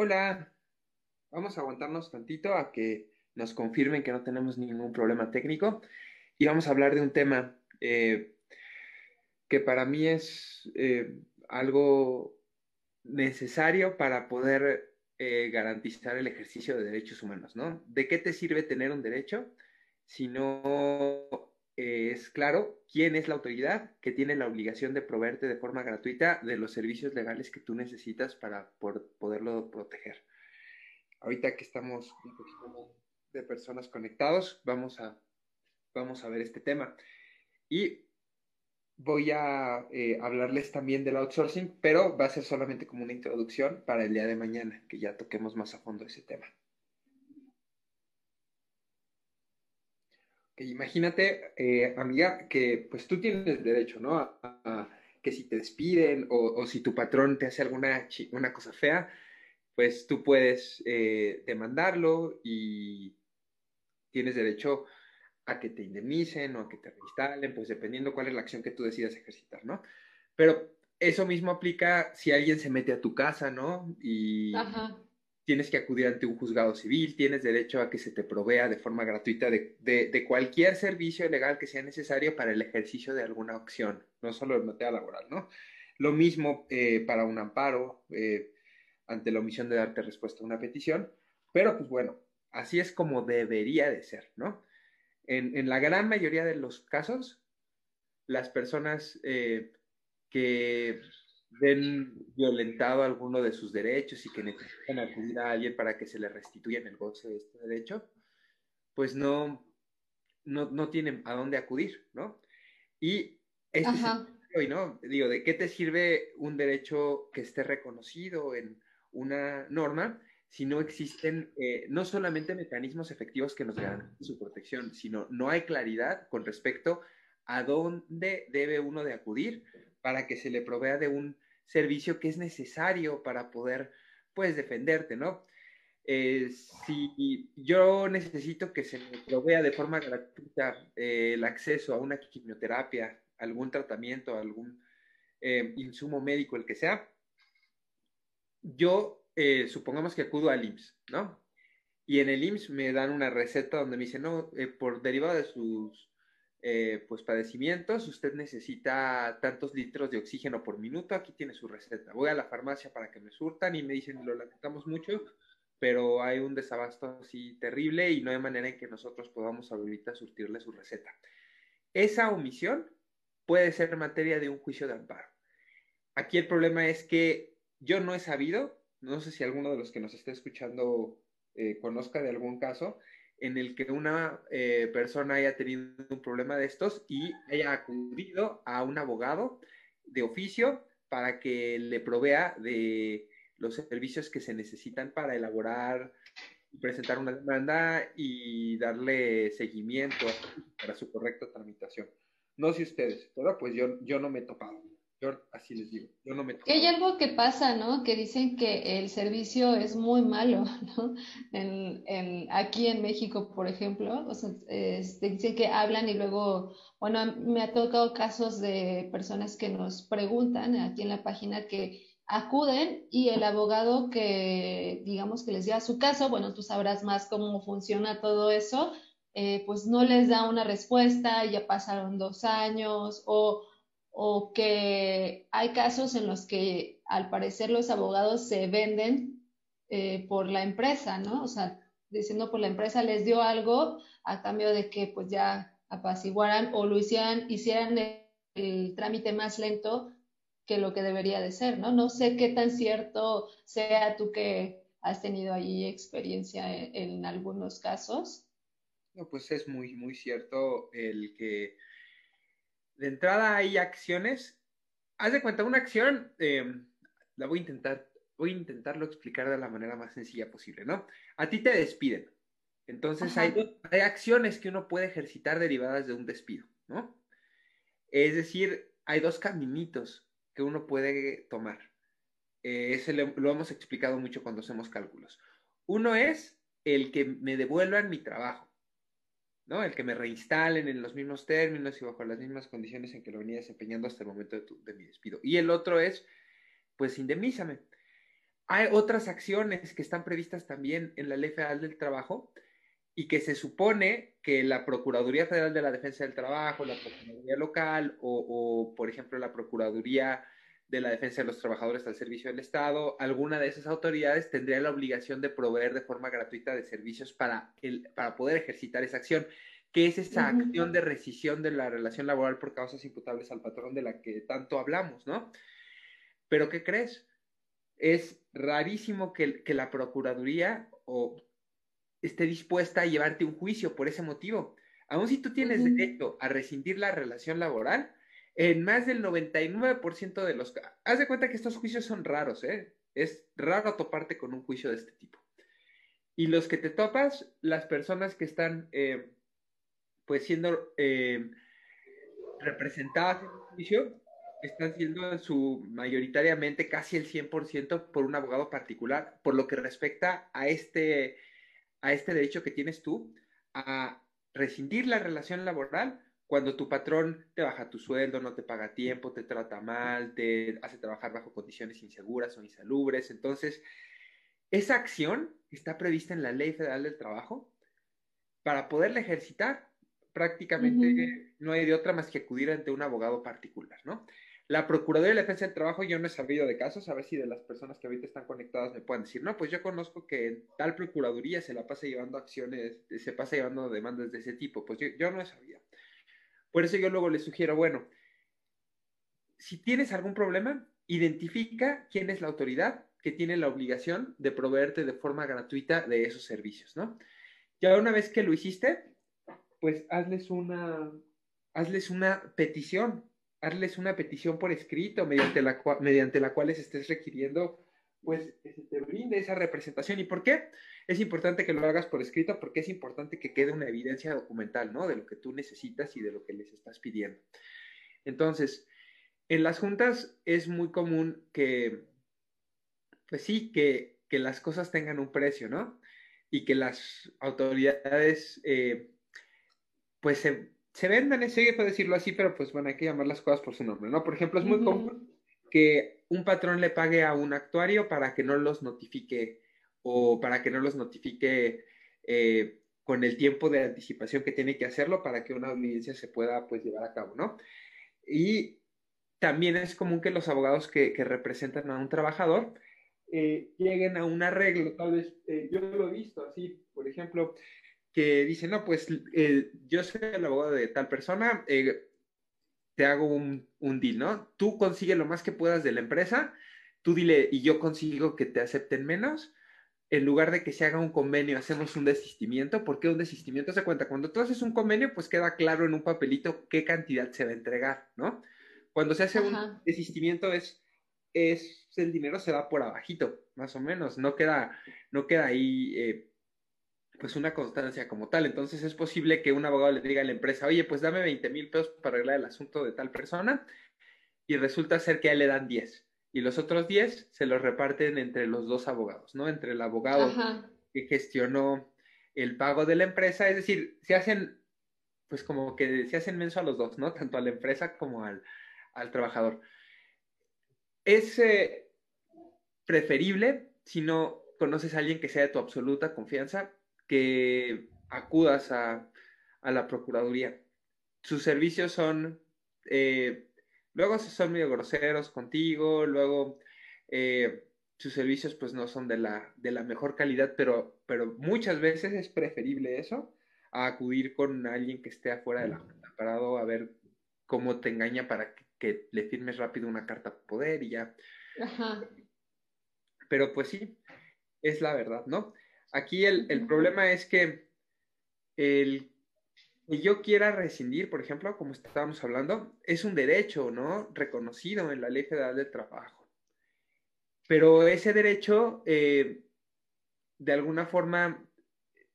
Hola, vamos a aguantarnos tantito a que nos confirmen que no tenemos ningún problema técnico y vamos a hablar de un tema eh, que para mí es eh, algo necesario para poder eh, garantizar el ejercicio de derechos humanos, ¿no? ¿De qué te sirve tener un derecho si no es claro quién es la autoridad que tiene la obligación de proveerte de forma gratuita de los servicios legales que tú necesitas para poderlo proteger. Ahorita que estamos un poquito de personas conectados, vamos a, vamos a ver este tema. Y voy a eh, hablarles también del outsourcing, pero va a ser solamente como una introducción para el día de mañana, que ya toquemos más a fondo ese tema. Imagínate, eh, amiga, que pues tú tienes derecho, ¿no? A, que si te despiden o, si tu patrón te hace alguna una cosa fea, pues tú puedes eh, demandarlo y tienes derecho a que te indemnicen o a que te reinstalen, pues dependiendo cuál es la acción que tú decidas ejercitar, ¿no? Pero eso mismo aplica si alguien se mete a tu casa, ¿no? Y tienes que acudir ante un juzgado civil, tienes derecho a que se te provea de forma gratuita de, cualquier servicio legal que sea necesario para el ejercicio de alguna acción, no solo en materia laboral, ¿no? Lo mismo eh, para un amparo eh, ante la omisión de darte respuesta a una petición, pero pues bueno, así es como debería de ser, ¿no? En, la gran mayoría de los casos, las personas eh, que ven violentado alguno de sus derechos y que necesitan acudir a alguien para que se le restituyan el goce de este derecho, pues no, no, tienen a dónde acudir, ¿no? Y este es ¿no? Digo, ¿de qué te sirve un derecho que esté reconocido en una norma si no existen eh, no solamente mecanismos efectivos que nos garanticen su protección, sino no hay claridad con respecto a dónde debe uno de acudir para que se le provea de un servicio que es necesario para poder, pues, defenderte, ¿no? Eh, si yo necesito que se me provea de forma gratuita eh, el acceso a una quimioterapia, algún tratamiento, algún eh, insumo médico, el que sea, yo supongamos que acudo al IMSS, ¿no? Y en el IMSS me dan una receta donde me dicen, no, por derivado de sus eh, pues padecimientos, usted necesita tantos litros de oxígeno por minuto, aquí tiene su receta. Voy a la farmacia para que me surtan y me dicen, lo lamentamos mucho, pero hay un desabasto así terrible y no hay manera en que nosotros podamos ahorita surtirle su receta. Esa omisión puede ser materia de un juicio de amparo. Aquí el problema es que yo no he sabido, no sé si alguno de los que nos esté escuchando eh, conozca de algún caso, en el que una eh, persona haya tenido un problema de estos y haya acudido a un abogado de oficio para que le provea de los servicios que se necesitan para elaborar y presentar una demanda y darle seguimiento para su correcta tramitación. No sé ustedes, pero pues yo, yo no me he topado. Yo así les digo, yo no me toco. Hay algo que pasa, ¿no? Que dicen que el servicio es muy malo, ¿no? En, aquí en México, por ejemplo, o sea, dicen que hablan y luego, bueno, me ha tocado casos de personas que nos preguntan aquí en la página que acuden y el abogado que, digamos, que les lleva su caso, bueno, tú sabrás más cómo funciona todo eso, eh, pues no les da una respuesta, ya pasaron dos años o o que hay casos en los que al parecer los abogados se venden eh, por la empresa, ¿no? O sea, diciendo por la empresa les dio algo a cambio de que pues ya apaciguaran o lo hicieran, hicieran el, trámite más lento que lo que debería de ser, ¿no? No sé qué tan cierto sea tú que has tenido ahí experiencia en, en algunos casos. No, pues es muy, muy cierto el que de entrada hay acciones. Haz de cuenta, una acción, eh, la voy a intentar, voy a intentarlo explicar de la manera más sencilla posible, ¿no? A ti te despiden. Entonces hay, hay, acciones que uno puede ejercitar derivadas de un despido, ¿no? Es decir, hay dos caminitos que uno puede tomar. Eh, ese lo, lo hemos explicado mucho cuando hacemos cálculos. Uno es el que me devuelvan mi trabajo. ¿No? El que me reinstalen en los mismos términos y bajo las mismas condiciones en que lo venía desempeñando hasta el momento de, mi despido. Y el otro es, pues indemnízame. hay otras acciones que están previstas también en la Ley Federal del Trabajo y que se supone que la Procuraduría Federal de la Defensa del Trabajo, la Procuraduría Local o, o, por ejemplo, la Procuraduría de la Defensa de los Trabajadores al Servicio del Estado, alguna de esas autoridades tendría la obligación de proveer de forma gratuita de servicios para, el, para poder ejercitar esa acción, que es esa acción de rescisión de la relación laboral por causas imputables al patrón de la que tanto hablamos, ¿no? Pero ¿qué crees? Es rarísimo que, que la Procuraduría o esté dispuesta a llevarte un juicio por ese motivo. Aun si tú tienes derecho a rescindir la relación laboral, en más del 99% de los haz de cuenta que estos juicios son raros, ¿eh? Es raro toparte con un juicio de este tipo. Y los que te topas, las personas que están, eh, pues, siendo eh, representadas en el juicio, están siendo en su mayoritariamente casi el 100% por un abogado particular, por lo que respecta a este, a este derecho que tienes tú a rescindir la relación laboral cuando tu patrón te baja tu sueldo, no te paga tiempo, te trata mal, te hace trabajar bajo condiciones inseguras o insalubres. Entonces, esa acción está prevista en la Ley Federal del Trabajo. Para poderla ejercitar, prácticamente no hay de otra más que acudir ante un abogado particular, ¿no? La Procuraduría de la Defensa del Trabajo, yo no he sabido de casos, a ver si de las personas que ahorita están conectadas me pueden decir, no, pues yo conozco que tal Procuraduría se la pasa llevando acciones, se pasa llevando demandas de ese tipo, pues yo, yo no he sabido. Por eso yo luego les sugiero, bueno, si tienes algún problema, identifica quién es la autoridad que tiene la obligación de proveerte de forma gratuita de esos servicios, ¿no? Ya una vez que lo hiciste, pues hazles una, hazles una petición hazles una petición por escrito mediante la, mediante la cual les estés requiriendo pues te brinde esa representación. ¿Y por qué? Es importante que lo hagas por escrito porque es importante que quede una evidencia documental, ¿no? De lo que tú necesitas y de lo que les estás pidiendo. Entonces, en las juntas es muy común que, pues sí, que, que las cosas tengan un precio, ¿no? Y que las autoridades, eh, pues se, se vendan, ese, puede decirlo así, pero pues bueno, hay que llamar las cosas por su nombre, ¿no? Por ejemplo, es muy común que un patrón le pague a un actuario para que no los notifique o para que no los notifique eh, con el tiempo de anticipación que tiene que hacerlo para que una audiencia se pueda pues llevar a cabo, ¿no? Y también es común que los abogados que, representan a un trabajador eh, lleguen a un arreglo, tal vez, eh, yo lo he visto así, por ejemplo, que dice, no, pues yo soy el abogado de tal persona, te hago un, un, deal, ¿no? Tú consigue lo más que puedas de la empresa, tú dile, y yo consigo que te acepten menos, en lugar de que se haga un convenio, hacemos un desistimiento. ¿Por qué un desistimiento? Se cuenta, cuando tú haces un convenio, pues queda claro en un papelito qué cantidad se va a entregar, ¿no? Cuando se hace un desistimiento es, es, el dinero se va por abajito, más o menos, no queda, no queda ahí eh, pues una constancia como tal. Entonces es posible que un abogado le diga a la empresa, oye, pues dame 20 mil pesos para arreglar el asunto de tal persona y resulta ser que a él le dan 10 y los otros 10 se los reparten entre los dos abogados, ¿no? Entre el abogado que gestionó el pago de la empresa, es decir, se hacen, pues como que se hacen menso a los dos, ¿no? Tanto a la empresa como al, al trabajador. Es eh, preferible si no conoces a alguien que sea de tu absoluta confianza, que acudas a, la Procuraduría. Sus servicios son, eh, luego son medio groseros contigo, luego eh, sus servicios pues no son de la, de la mejor calidad, pero, pero muchas veces es preferible eso a acudir con alguien que esté afuera de la junta parado a ver cómo te engaña para que, que le firmes rápido una carta poder y ya. Ajá. Pero pues sí, es la verdad, ¿no? Aquí el, problema es que el que yo quiera rescindir, por ejemplo, como estábamos hablando, es un derecho, ¿no? Reconocido en la Ley Federal del Trabajo. Pero ese derecho, eh, de alguna forma,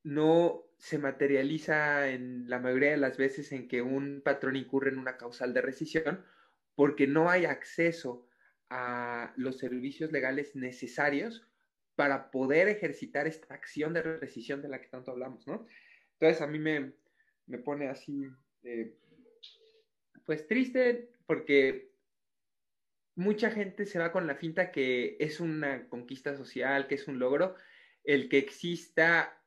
no se materializa en la mayoría de las veces en que un patrón incurre en una causal de rescisión porque no hay acceso a los servicios legales necesarios para poder ejercitar esta acción de rescisión de la que tanto hablamos, ¿no? Entonces a mí me, me pone así, eh, pues triste, porque mucha gente se va con la finta que es una conquista social, que es un logro, el que exista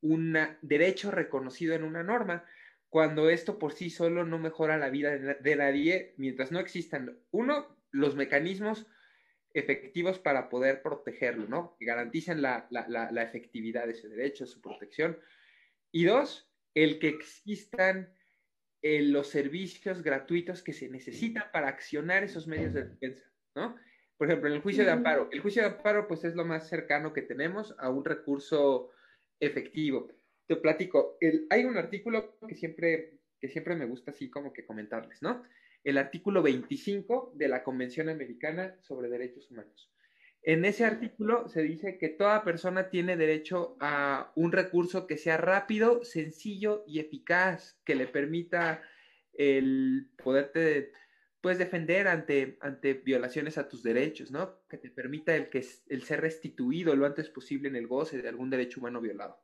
un derecho reconocido en una norma, cuando esto por sí solo no mejora la vida de nadie, mientras no existan, uno, los mecanismos efectivos para poder protegerlo, ¿no? Que garanticen la, efectividad de ese derecho, su protección. Y dos, el que existan eh, los servicios gratuitos que se necesitan para accionar esos medios de defensa, ¿no? Por ejemplo, en el juicio de amparo. El juicio de amparo, pues, es lo más cercano que tenemos a un recurso efectivo. Te platico, hay un artículo que siempre, que siempre me gusta así como que comentarles, ¿no? El artículo 25 de la Convención Americana sobre Derechos Humanos. En ese artículo se dice que toda persona tiene derecho a un recurso que sea rápido, sencillo y eficaz, que le permita el poderte pues defender ante, ante violaciones a tus derechos, ¿no? Que te permita el, que, el ser restituido lo antes posible en el goce de algún derecho humano violado.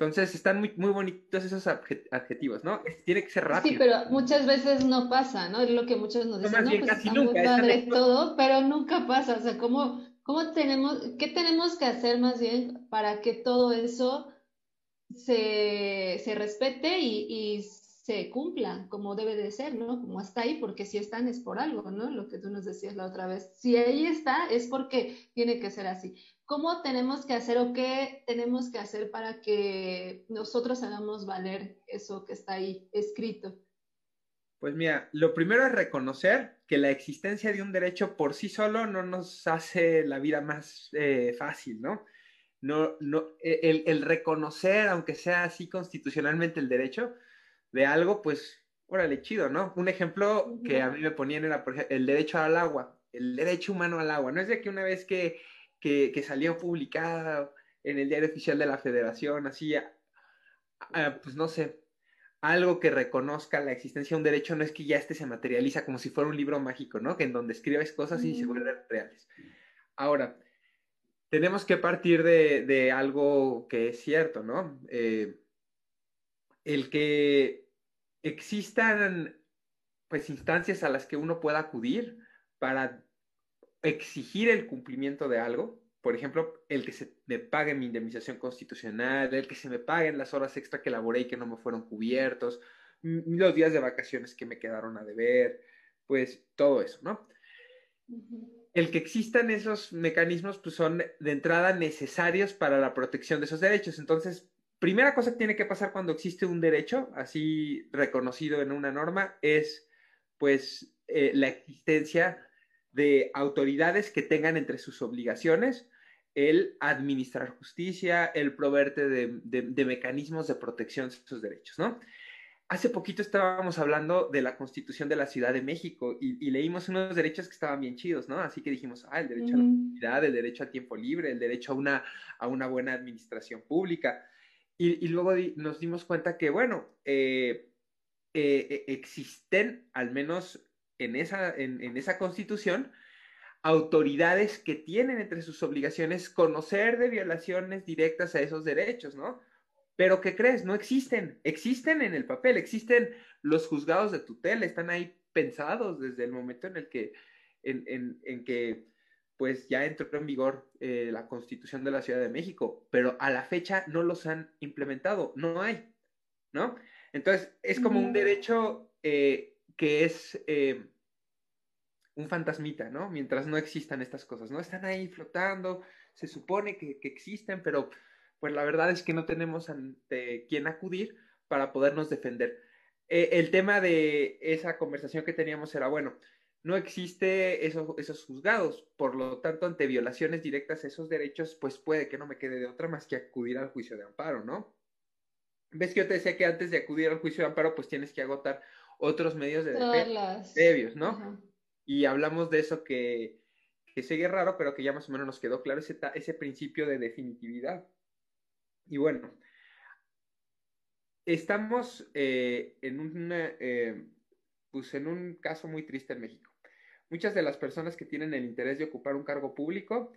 Entonces están muy, muy bonitos esos adjetivos, ¿no? Tiene que ser rápido. Sí, pero muchas veces no pasa, ¿no? Es lo que muchos nos dicen, no, pues está muy padre todo, pero nunca pasa. O sea, ¿cómo, cómo tenemos, qué tenemos que hacer más bien para que todo eso se, se respete y, y se cumpla como debe de ser, ¿no? Como está ahí, porque si están es por algo, ¿no? Lo que tú nos decías la otra vez. Si ahí está, es porque tiene que ser así. ¿Cómo tenemos que hacer o qué tenemos que hacer para que nosotros hagamos valer eso que está ahí escrito? Pues mira, lo primero es reconocer que la existencia de un derecho por sí solo no nos hace la vida más eh, fácil, ¿no? No, no, e, el reconocer, aunque sea así constitucionalmente el derecho, de algo, pues, órale, chido, ¿no? Un ejemplo que a mí me ponían era, por ejemplo, el derecho al agua, el derecho humano al agua. No es de que una vez que, que, que salió publicada en el diario oficial de la federación, así, pues no sé, algo que reconozca la existencia de un derecho no es que ya este se materializa como si fuera un libro mágico, ¿no? Que en donde escribes cosas y se vuelven reales. Ahora, tenemos que partir de, de algo que es cierto, ¿no? Eh, el que existan pues instancias a las que uno pueda acudir para exigir el cumplimiento de algo, por ejemplo, el que se me pague mi indemnización constitucional, el que se me paguen las horas extra que laboré y que no me fueron cubiertos, los días de vacaciones que me quedaron a deber, pues todo eso, ¿no? El que existan esos mecanismos, pues son de entrada necesarios para la protección de esos derechos. Entonces, primera cosa que tiene que pasar cuando existe un derecho así reconocido en una norma es pues eh, la existencia de autoridades que tengan entre sus obligaciones el administrar justicia, el proveerte de, mecanismos de protección de esos derechos, ¿no? Hace poquito estábamos hablando de la Constitución de la Ciudad de México y, leímos unos derechos que estaban bien chidos, ¿no? Así que dijimos, ah, el derecho a la movilidad, el derecho a tiempo libre, el derecho a una, a una buena administración pública. Y, luego nos dimos cuenta que, bueno, eh, eh, e, existen, al menos en esa, en, esa constitución, autoridades que tienen entre sus obligaciones conocer de violaciones directas a esos derechos, ¿no? Pero ¿qué crees? No existen. Existen en el papel, existen los juzgados de tutela, están ahí pensados desde el momento en el que, en, en que pues ya entró en vigor eh, la constitución de la Ciudad de México, pero a la fecha no los han implementado, no hay, ¿no? Entonces, es como un derecho eh, que es eh, un fantasmita, ¿no? Mientras no existan estas cosas, ¿no? Están ahí flotando, se supone que, que existen, pero pues la verdad es que no tenemos ante quién acudir para podernos defender. el tema de esa conversación que teníamos era, bueno, no existe esos juzgados. Por lo tanto, ante violaciones directas a esos derechos, pues puede que no me quede de otra más que acudir al juicio de amparo, ¿no? Ves que yo te decía que antes de acudir al juicio de amparo, pues tienes que agotar otros medios de defensa previos, ¿no? Y hablamos de eso que, que sigue raro, pero que ya más o menos nos quedó claro ese, ese principio de definitividad. Y bueno, estamos eh, en una... Eh, pues en un caso muy triste en México. Muchas de las personas que tienen el interés de ocupar un cargo público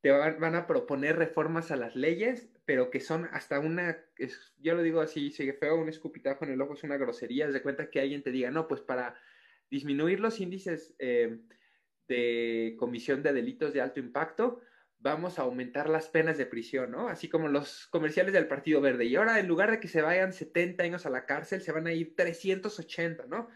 te van, a proponer reformas a las leyes, pero que son hasta una, yo lo digo así, sigue feo, un escupitajo en el ojo es una grosería, de cuenta que alguien te diga, no, pues para disminuir los índices eh, de comisión de delitos de alto impacto, vamos a aumentar las penas de prisión, ¿no? Así como los comerciales del Partido Verde. Y ahora, en lugar de que se vayan 70 años a la cárcel, se van a ir 380, ¿no?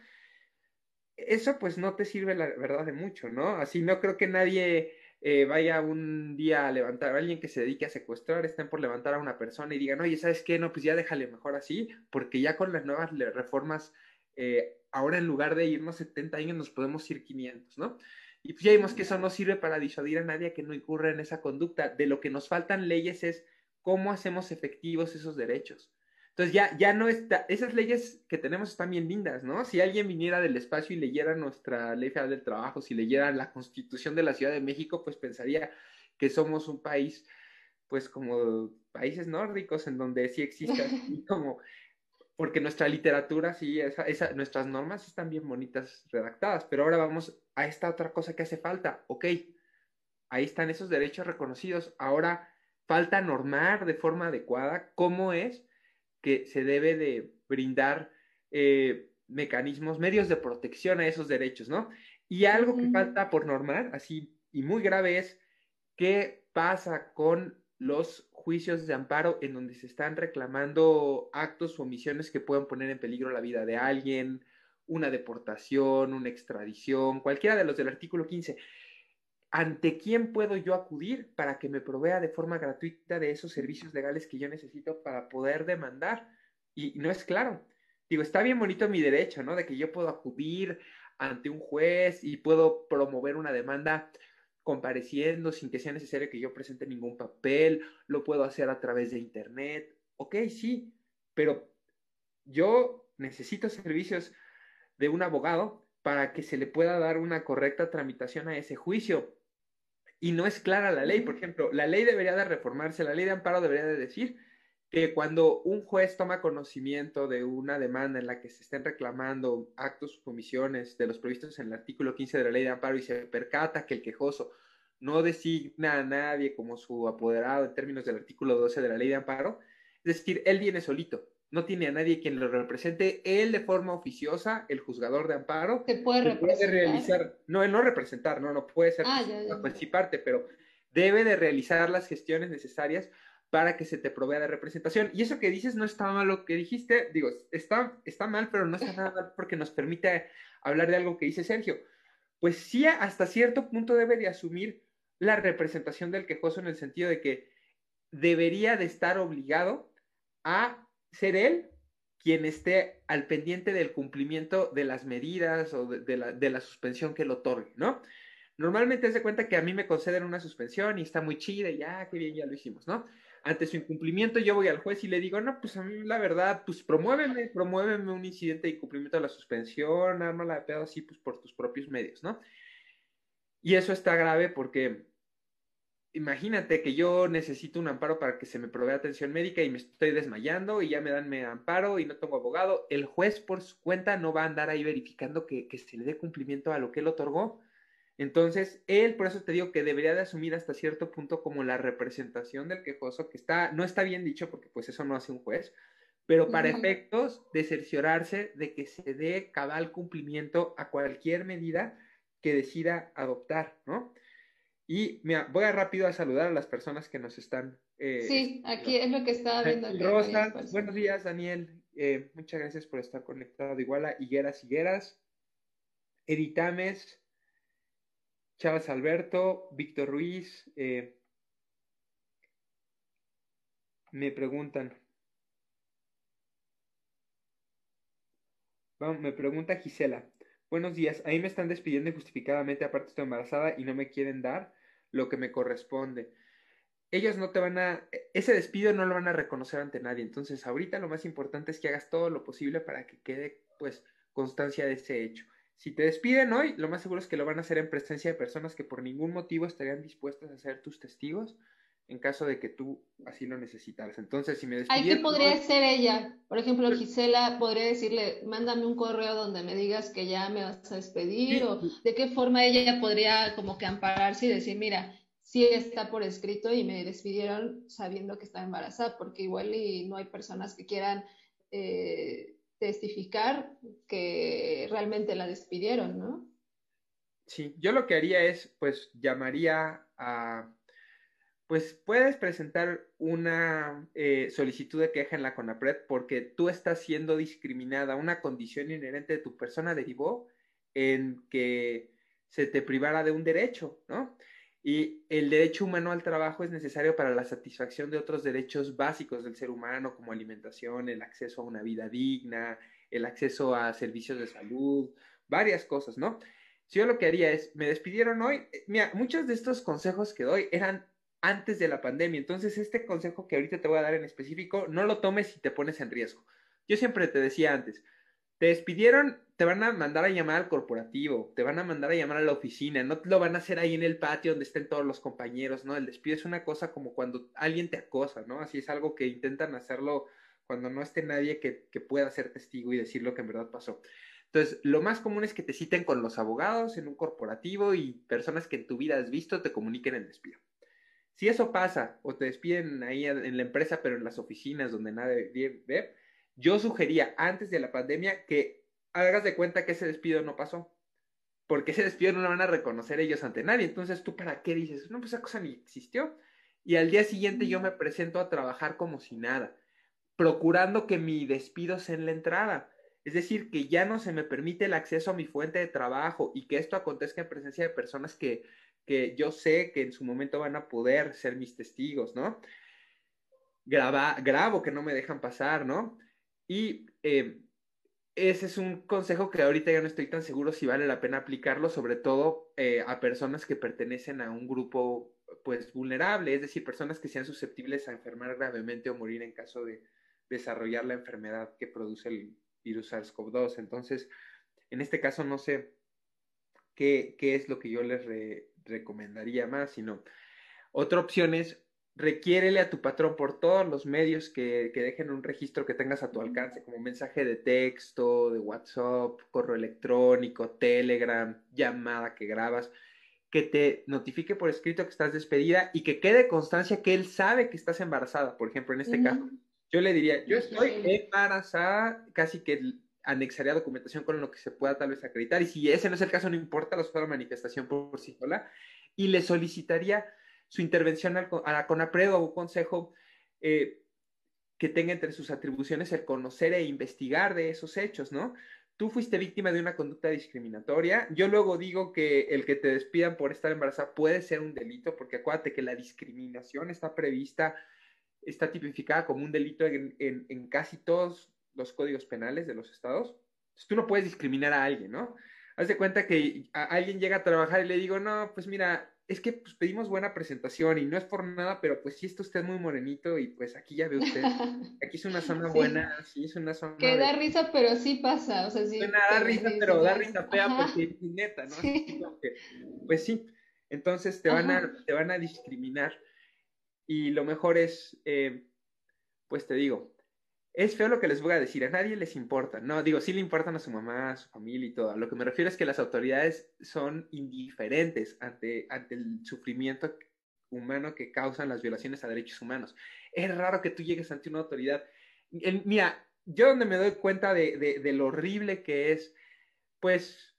Eso pues no te sirve, la verdad, de mucho, ¿no? Así no creo que nadie eh, vaya un día a levantar a alguien que se dedique a secuestrar, estén por levantar a una persona y digan, oye, ¿sabes qué? No, pues ya déjale mejor así, porque ya con las nuevas reformas, eh, ahora en lugar de irnos 70 años nos podemos ir 500, ¿no? Y pues ya vimos que eso no sirve para disuadir a nadie que no incurra en esa conducta. De lo que nos faltan leyes es cómo hacemos efectivos esos derechos. Entonces ya, ya no está, esas leyes que tenemos están bien lindas, ¿no? Si alguien viniera del espacio y leyera nuestra ley federal del trabajo, si leyera la constitución de la Ciudad de México, pues pensaría que somos un país, pues como países nórdicos en donde sí existe como porque nuestra literatura, sí, esa, nuestras normas están bien bonitas redactadas, pero ahora vamos a esta otra cosa que hace falta. Ok, ahí están esos derechos reconocidos. Ahora falta normar de forma adecuada cómo es que se debe de brindar eh, mecanismos, medios de protección a esos derechos, ¿no? Y algo que falta por normar, así, y muy grave es, ¿qué pasa con los juicios de amparo en donde se están reclamando actos o omisiones que puedan poner en peligro la vida de alguien, una deportación, una extradición, cualquiera de los del artículo 15. ¿Ante quién puedo yo acudir para que me provea de forma gratuita de esos servicios legales que yo necesito para poder demandar? Y, no es claro. Digo, está bien bonito mi derecho, ¿no? De que yo puedo acudir ante un juez y puedo promover una demanda compareciendo sin que sea necesario que yo presente ningún papel, lo puedo hacer a través de internet. Ok, sí, pero yo necesito servicios de un abogado para que se le pueda dar una correcta tramitación a ese juicio. Y no es clara la ley, por ejemplo, la ley debería de reformarse, la ley de amparo debería de decir que cuando un juez toma conocimiento de una demanda en la que se estén reclamando actos o comisiones de los previstos en el artículo 15 de la ley de amparo y se percata que el quejoso no designa a nadie como su apoderado en términos del artículo 12 de la ley de amparo, es decir, él viene solito, no tiene a nadie quien lo represente, él de forma oficiosa, el juzgador de amparo, ¿Se puede, realizar, no, él no representar, no, no puede ser ah, participarte, pero debe de realizar las gestiones necesarias para que se te provea de representación. Y eso que dices no está mal lo que dijiste, digo, está, está mal, pero no está nada mal porque nos permite hablar de algo que dice Sergio. Pues sí, hasta cierto punto debe de asumir la representación del quejoso en el sentido de que debería de estar obligado a ser él quien esté al pendiente del cumplimiento de las medidas o de, la, de la, suspensión que lo otorgue, ¿no? Normalmente se cuenta que a mí me conceden una suspensión y está muy chida y ya, qué bien, ya lo hicimos, ¿no? Ante su incumplimiento yo voy al juez y le digo, no, pues a mí la verdad, pues promuéveme, promuéveme un incidente de incumplimiento de la suspensión, la de pedo así, pues por tus propios medios, ¿no? Y eso está grave porque imagínate que yo necesito un amparo para que se me provea atención médica y me estoy desmayando y ya me dan mi amparo y no tengo abogado, el juez por su cuenta no va a andar ahí verificando que, que, se le dé cumplimiento a lo que él otorgó. Entonces, él, por eso te digo que debería de asumir hasta cierto punto como la representación del quejoso, que está, no está bien dicho porque pues eso no hace un juez, pero para efectos de cerciorarse de que se dé cabal cumplimiento a cualquier medida que decida adoptar, ¿no? Y mira, voy a rápido a saludar a las personas que nos están. Eh, sí, aquí es lo que estaba viendo. Rosa, buenos días, Daniel. Eh, muchas gracias por estar conectado. Igual a Higueras Higueras, Editames, Chávez Alberto, Víctor Ruiz. Eh, me preguntan. me pregunta Gisela. Buenos días, ahí me están despidiendo injustificadamente, aparte estoy embarazada y no me quieren dar lo que me corresponde. Ellos no te van a, ese despido no lo van a reconocer ante nadie. Entonces, ahorita lo más importante es que hagas todo lo posible para que quede, pues, constancia de ese hecho. Si te despiden hoy, lo más seguro es que lo van a hacer en presencia de personas que por ningún motivo estarían dispuestas a ser tus testigos en caso de que tú así lo necesitaras. Entonces, si me despidieron... ¿Qué podría ser ella? Por ejemplo, Gisela podría decirle, mándame un correo donde me digas que ya me vas a despedir, o de qué forma ella podría como que ampararse y decir, mira, sí está por escrito y me despidieron sabiendo que estaba embarazada, porque igual y no hay personas que quieran eh, testificar que realmente la despidieron, ¿no? Sí, yo lo que haría es, pues, llamaría a, pues, puedes presentar una eh, solicitud de queja en la CONAPRED porque tú estás siendo discriminada. Una condición inherente de tu persona derivó en que se te privara de un derecho, ¿no? Y el derecho humano al trabajo es necesario para la satisfacción de otros derechos básicos del ser humano, como alimentación, el acceso a una vida digna, el acceso a servicios de salud, varias cosas, ¿no? Si yo lo que haría es, me despidieron hoy, eh, mira, muchos de estos consejos que doy eran antes de la pandemia, entonces este consejo que ahorita te voy a dar en específico, no lo tomes si te pones en riesgo. Yo siempre te decía antes, te despidieron, te van a mandar a llamar al corporativo, te van a mandar a llamar a la oficina, no lo van a hacer ahí en el patio donde estén todos los compañeros, ¿no? El despido es una cosa como cuando alguien te acosa, ¿no? Así es algo que intentan hacerlo cuando no esté nadie que, que pueda ser testigo y decir lo que en verdad pasó. Entonces, lo más común es que te citen con los abogados en un corporativo y personas que en tu vida has visto te comuniquen el despido. Si eso pasa o te despiden ahí en la empresa, pero en las oficinas donde nadie ve, yo sugería antes de la pandemia que hagas de cuenta que ese despido no pasó. Porque ese despido no lo van a reconocer ellos ante nadie. Entonces, ¿tú para qué dices? No, pues esa cosa ni existió. Y al día siguiente yo me presento a trabajar como si nada, procurando que mi despido sea en la entrada es decir, que ya no se me permite el acceso a mi fuente de trabajo y que esto acontezca en presencia de personas que, que yo sé que en su momento van a poder ser mis testigos, ¿no? Graba, grabo que no me dejan pasar, ¿no? Y eh, ese es un consejo que ahorita ya no estoy tan seguro si vale la pena aplicarlo, sobre todo eh, a personas que pertenecen a un grupo pues vulnerable, es decir, personas que sean susceptibles a enfermar gravemente o morir en caso de desarrollar la enfermedad que produce el, virus SARS-CoV-2. Entonces, en este caso no sé qué, qué es lo que yo les recomendaría más, sino otra opción es requiérele a tu patrón por todos los medios que, que, dejen un registro que tengas a tu alcance, como mensaje de texto, de WhatsApp, correo electrónico, Telegram, llamada que grabas, que te notifique por escrito que estás despedida y que quede constancia que él sabe que estás embarazada, por ejemplo, en este caso. Yo le diría, yo estoy embarazada, casi que anexaría documentación con lo que se pueda tal vez acreditar, y si ese no es el caso, no importa, la sola manifestación por, sí sola, y le solicitaría su intervención a la CONAPRED o un consejo eh, que tenga entre sus atribuciones el conocer e investigar de esos hechos, ¿no? Tú fuiste víctima de una conducta discriminatoria. Yo luego digo que el que te despidan por estar embarazada puede ser un delito, porque acuérdate que la discriminación está prevista está tipificada como un delito en, en, casi todos los códigos penales de los estados. tú no puedes discriminar a alguien, ¿no? Haz de cuenta que alguien llega a trabajar y le digo, no, pues mira, es que pues, pedimos buena presentación y no es por nada, pero pues sí está usted muy morenito y pues aquí ya ve usted, aquí es una zona buena, sí es una zona... Que da risa, pero sí pasa, o sea, sí. da risa, pero da risa fea porque es neta, ¿no? pues sí, entonces te van, a, te van a discriminar. Y lo mejor es, eh, pues te digo, es feo lo que les voy a decir, a nadie les importa. No, digo, sí le importan a su mamá, a su familia y todo. Lo que me refiero es que las autoridades son indiferentes ante, ante el sufrimiento humano que causan las violaciones a derechos humanos. Es raro que tú llegues ante una autoridad. mira, yo donde me doy cuenta de, de, de lo horrible que es, pues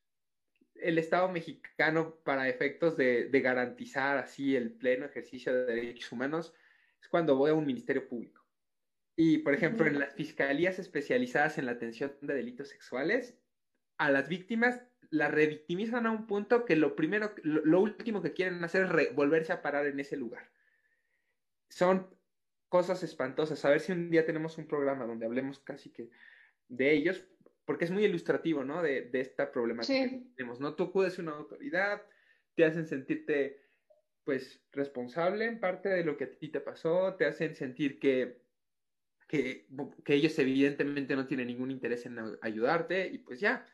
el Estado mexicano para efectos de, garantizar así el pleno ejercicio de derechos humanos es cuando voy a un ministerio público. Y, por ejemplo, en las fiscalías especializadas en la atención de delitos sexuales, a las víctimas las revictimizan a un punto que lo primero, lo, último que quieren hacer es volverse a parar en ese lugar. Son cosas espantosas. A ver si un día tenemos un programa donde hablemos casi que de ellos, porque es muy ilustrativo, ¿no? De, de esta problemática que tenemos, ¿no? Tú acudes a una autoridad, te hacen sentirte, pues, responsable en parte de lo que a ti te pasó, te hacen sentir que, que, que ellos evidentemente no tienen ningún interés en ayudarte y pues ya,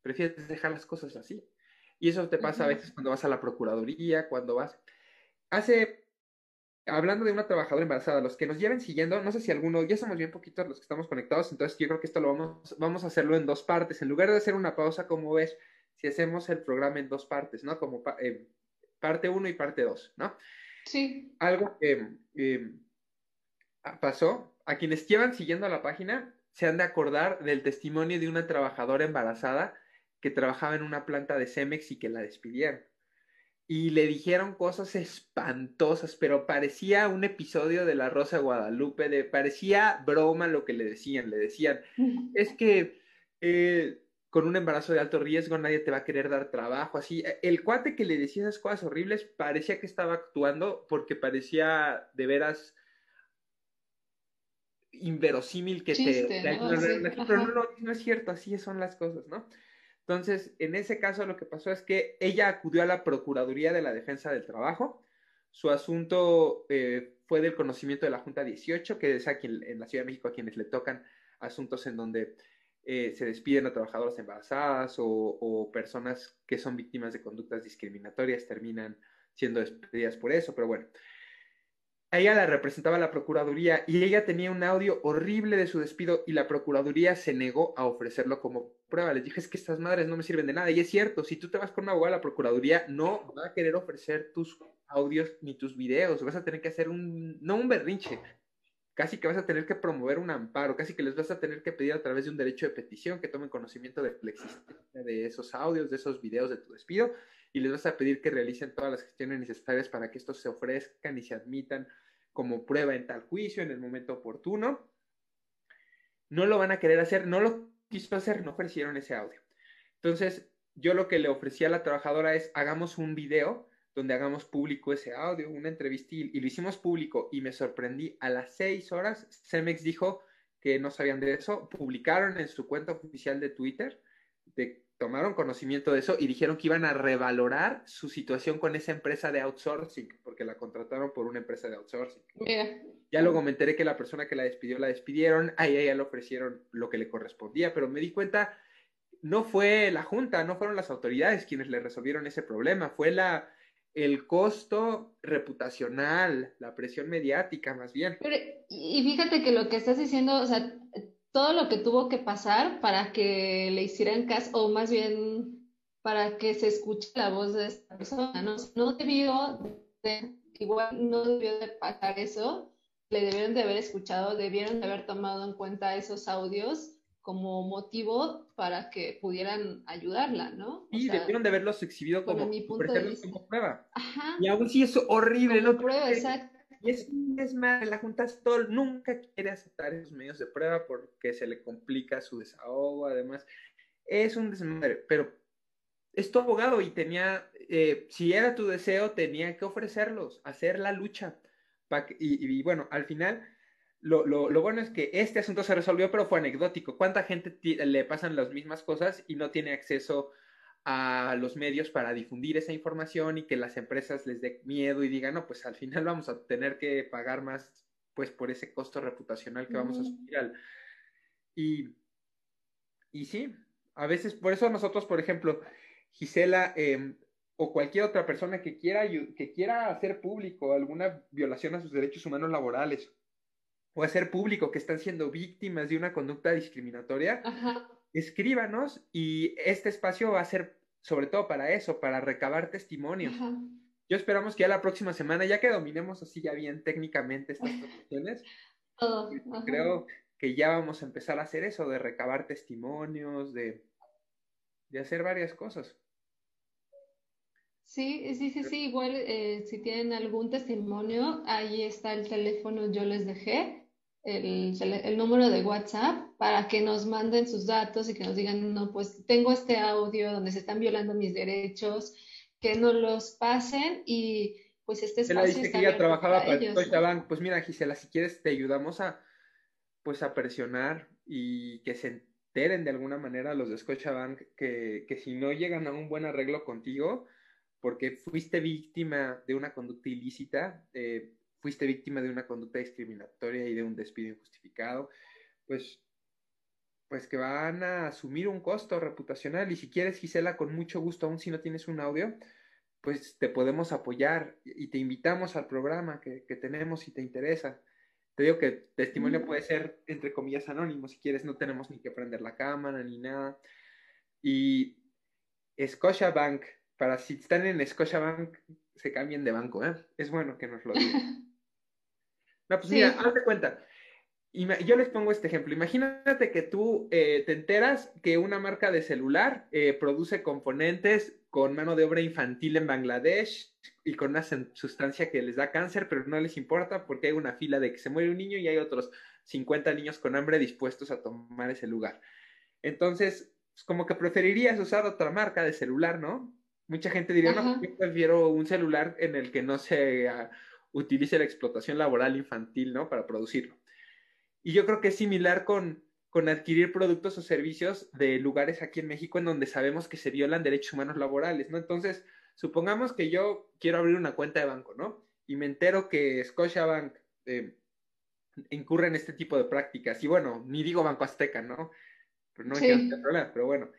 prefieres dejar las cosas así. Y eso te pasa a veces cuando vas a la Procuraduría, cuando vas... Hace hablando de una trabajadora embarazada, los que nos lleven siguiendo, no sé si alguno, ya somos bien poquitos los que estamos conectados, entonces yo creo que esto lo vamos, vamos a hacerlo en dos partes. En lugar de hacer una pausa, como ves, si hacemos el programa en dos partes, ¿no? Como eh, parte uno y parte dos, ¿no? Sí. Algo que eh, pasó, a quienes llevan siguiendo la página, se han de acordar del testimonio de una trabajadora embarazada que trabajaba en una planta de Cemex y que la despidieron. Y le dijeron cosas espantosas, pero parecía un episodio de La Rosa de Guadalupe, de, parecía broma lo que le decían. Le decían, es que eh, con un embarazo de alto riesgo nadie te va a querer dar trabajo, así. El cuate que le decía esas cosas horribles parecía que estaba actuando porque parecía de veras inverosímil que te... Pero no, no, es cierto, así son las cosas, ¿no? Entonces, en ese caso lo que pasó es que ella acudió a la Procuraduría de la Defensa del Trabajo. Su asunto eh, fue del conocimiento de la Junta 18, que es aquí en, la Ciudad de México a quienes le tocan asuntos en donde eh, se despiden a trabajadoras embarazadas o, o, personas que son víctimas de conductas discriminatorias terminan siendo despedidas por eso, pero bueno, ella la representaba la Procuraduría y ella tenía un audio horrible de su despido y la Procuraduría se negó a ofrecerlo como prueba. Les dije, es que estas madres no me sirven de nada. Y es cierto, si tú te vas con una abogada la Procuraduría, no va a querer ofrecer tus audios ni tus videos. Vas a tener que hacer un, no un berrinche, casi que vas a tener que promover un amparo, casi que les vas a tener que pedir a través de un derecho de petición que tomen conocimiento de la existencia de esos audios, de esos videos de tu despido y les vas a pedir que realicen todas las gestiones necesarias para que estos se ofrezcan y se admitan como prueba en tal juicio en el momento oportuno. No lo van a querer hacer, no lo quiso hacer, no ofrecieron ese audio. Entonces, yo lo que le ofrecí a la trabajadora es hagamos un video donde hagamos público ese audio, una entrevista y, lo hicimos público y me sorprendí. A las seis horas, Cemex dijo que no sabían de eso, publicaron en su cuenta oficial de Twitter de tomaron conocimiento de eso y dijeron que iban a revalorar su situación con esa empresa de outsourcing, porque la contrataron por una empresa de outsourcing. Ya luego me enteré que la persona que la despidió la despidieron, a ella le ofrecieron lo que le correspondía, pero me di cuenta, no fue la Junta, no fueron las autoridades quienes le resolvieron ese problema, fue la el costo reputacional, la presión mediática más bien. y fíjate que lo que estás diciendo, o sea, todo lo que tuvo que pasar para que le hicieran caso, o más bien para que se escuche la voz de esta persona, ¿no? No debió de, igual no debió de pasar eso, le debieron de haber escuchado, debieron de haber tomado en cuenta esos audios como motivo para que pudieran ayudarla, ¿no? Y debieron de haberlos exhibido como, mi punto de vista. como prueba. Ajá. Y aún sí es horrible, como ¿no? Prueba, exacto y es un desmadre, la Junta Stoll nunca quiere aceptar esos medios de prueba porque se le complica su desahogo, además, es un desmadre, pero es tu abogado y tenía, eh, si era tu deseo, tenía que ofrecerlos, hacer la lucha. y, bueno, al final, lo, lo, bueno es que este asunto se resolvió, pero fue anecdótico. ¿Cuánta gente le pasan las mismas cosas y no tiene acceso a los medios para difundir esa información y que las empresas les dé miedo y digan, no, pues al final vamos a tener que pagar más, pues por ese costo reputacional que vamos a asumir. Al... Y, y sí, a veces, por eso nosotros, por ejemplo, Gisela em, o cualquier otra persona que quiera, que quiera hacer público alguna violación a sus derechos humanos laborales o hacer público que están siendo víctimas de una conducta discriminatoria, escríbanos y este espacio va a ser sobre todo para eso, para recabar testimonios. Yo esperamos que ya la próxima semana, ya que dominemos así ya bien técnicamente estas cuestiones, creo que ya vamos a empezar a hacer eso, de recabar testimonios, de, de hacer varias cosas. Sí, sí, sí, sí, igual eh, si tienen algún testimonio, ahí está el teléfono, yo les dejé el, número de WhatsApp para que nos manden sus datos y que nos digan, no, pues tengo este audio donde se están violando mis derechos, que nos los pasen y pues este espacio Se dice que ella trabajaba para, ellos, Pues mira, Gisela, si quieres te ayudamos a pues a presionar y que se enteren de alguna manera los de Scotiabank que, que si no llegan a un buen arreglo contigo, porque fuiste víctima de una conducta ilícita, eh, fuiste víctima de una conducta discriminatoria y de un despido injustificado, pues, pues que van a asumir un costo reputacional. Y si quieres, Gisela, con mucho gusto, aún si no tienes un audio, pues te podemos apoyar y te invitamos al programa que, tenemos si te interesa. Te digo que testimonio puede ser, entre comillas, anónimo. Si quieres, no tenemos ni que prender la cámara ni nada. Y Scotiabank, para si están en Scotiabank, se cambien de banco, ¿eh? Es bueno que nos lo digan. No, pues mira, hazte cuenta. yo les pongo este ejemplo. Imagínate que tú eh, te enteras que una marca de celular eh, produce componentes con mano de obra infantil en Bangladesh y con una sustancia que les da cáncer, pero no les importa porque hay una fila de que se muere un niño y hay otros 50 niños con hambre dispuestos a tomar ese lugar. Entonces, pues, como que preferirías usar otra marca de celular, ¿no? Mucha gente diría, no, yo prefiero un celular en el que no se uh, utilice la explotación laboral infantil, ¿no? Para producirlo. Y yo creo que es similar con, con adquirir productos o servicios de lugares aquí en México en donde sabemos que se violan derechos humanos laborales, ¿no? Entonces, supongamos que yo quiero abrir una cuenta de banco, ¿no? Y me entero que Scotiabank eh, incurre en este tipo de prácticas. Y bueno, ni digo Banco Azteca, ¿no? Pero no hay problema, pero bueno.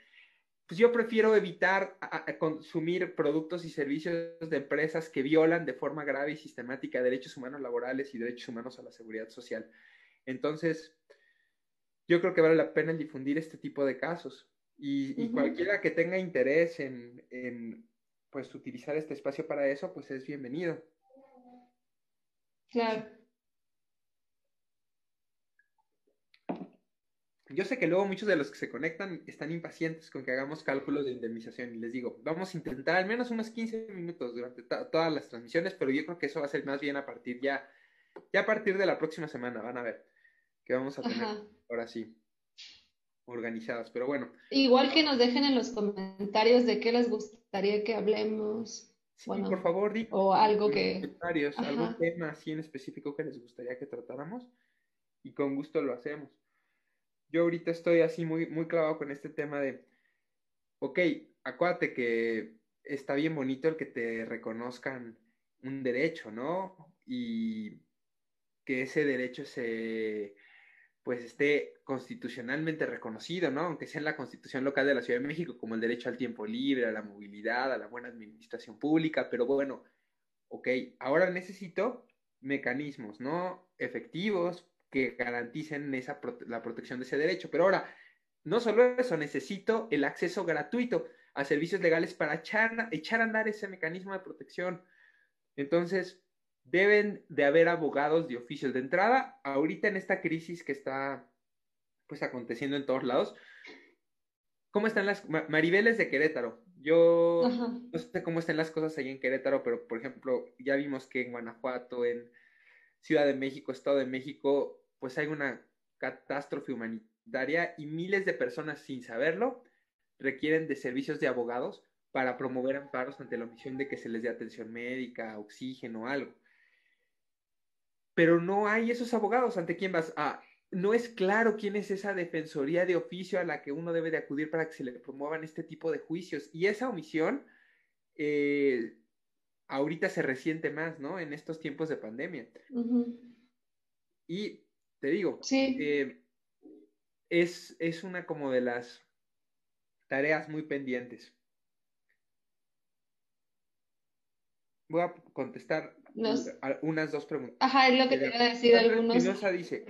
Pues yo prefiero evitar consumir productos y servicios de empresas que violan de forma grave y sistemática derechos humanos laborales y derechos humanos a la seguridad social. Entonces, yo creo que vale la pena difundir este tipo de casos. Y, cualquiera que tenga interés en, en, pues, utilizar este espacio para eso, pues es bienvenido. Claro. Yo sé que luego muchos de los que se conectan están impacientes con que hagamos cálculos de indemnización y les digo, vamos a intentar al menos unos 15 minutos durante todas las transmisiones, pero yo creo que eso va a ser más bien a partir ya, ya a partir de la próxima semana, van a ver que vamos a tener ahora sí organizadas, pero bueno. Igual que nos dejen en los comentarios de qué les gustaría que hablemos. Sí, por favor, di o algo que comentarios, algún tema así en específico que les gustaría que tratáramos y con gusto lo hacemos. Yo ahorita estoy así muy muy clavado con este tema de ok, acuérdate que está bien bonito el que te reconozcan un derecho, ¿no? Y que ese derecho se pues esté constitucionalmente reconocido, ¿no? Aunque sea en la constitución local de la Ciudad de México, como el derecho al tiempo libre, a la movilidad, a la buena administración pública, pero bueno, ok, ahora necesito mecanismos, ¿no? Efectivos que garanticen esa la protección de ese derecho, pero ahora, no solo eso, necesito el acceso gratuito a servicios legales para echar, echar a andar ese mecanismo de protección. Entonces, deben de haber abogados de oficios de entrada. Ahorita en esta crisis que está pues aconteciendo en todos lados, ¿cómo están las Maribeles de Querétaro? Yo no sé cómo están las cosas ahí en Querétaro, pero por ejemplo, ya vimos que en Guanajuato, en Ciudad de México, Estado de México, pues hay una catástrofe humanitaria y miles de personas sin saberlo requieren de servicios de abogados para promover amparos ante la omisión de que se les dé atención médica, oxígeno, algo pero no hay esos abogados ante quién vas. Ah, no es claro quién es esa defensoría de oficio a la que uno debe de acudir para que se le promuevan este tipo de juicios. Y esa omisión eh, ahorita se resiente más, ¿no? En estos tiempos de pandemia. Y te digo, eh, es, es una como de las tareas muy pendientes. Voy a contestar unas dos preguntas. Ajá, es lo que te iba a decir algunos. dice,